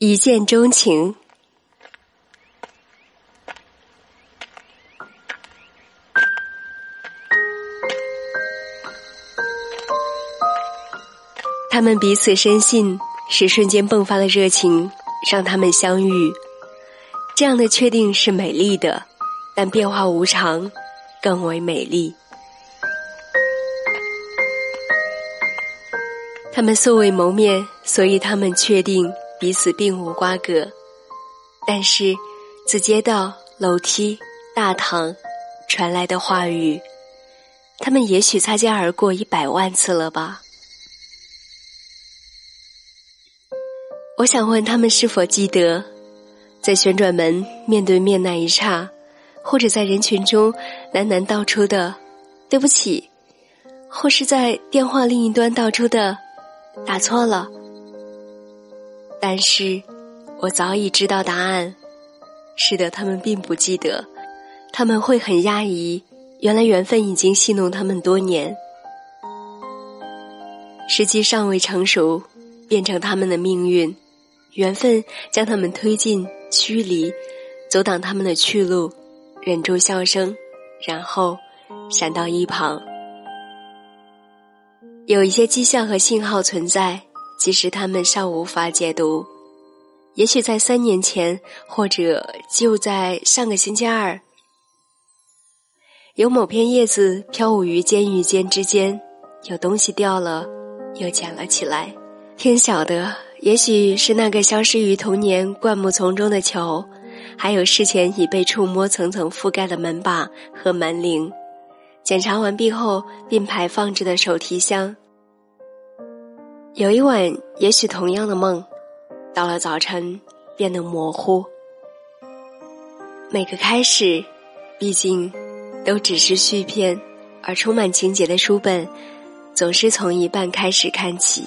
一见钟情。他们彼此深信，是瞬间迸发的热情让他们相遇。这样的确定是美丽的，但变化无常更为美丽。他们素未谋面，所以他们确定彼此并无瓜葛。但是，自街道、楼梯、大堂传来的话语，他们也许擦肩而过一百万次了吧？我想问他们是否记得，在旋转门面对面那一刹，或者在人群中喃喃道出的“对不起”，或是在电话另一端道出的。打错了，但是我早已知道答案。是的，他们并不记得，他们会很压抑。原来缘分已经戏弄他们多年，时机尚未成熟，变成他们的命运。缘分将他们推进、驱离，阻挡他们的去路，忍住笑声，然后闪到一旁。有一些迹象和信号存在，其实他们尚无法解读。也许在三年前，或者就在上个星期二，有某片叶子飘舞于间与间之间，有东西掉了，又捡了起来。天晓得，也许是那个消失于童年灌木丛中的球，还有事前已被触摸、层层覆盖的门把和门铃。检查完毕后，并排放置的手提箱。有一晚，也许同样的梦，到了早晨变得模糊。每个开始，毕竟都只是续篇，而充满情节的书本，总是从一半开始看起。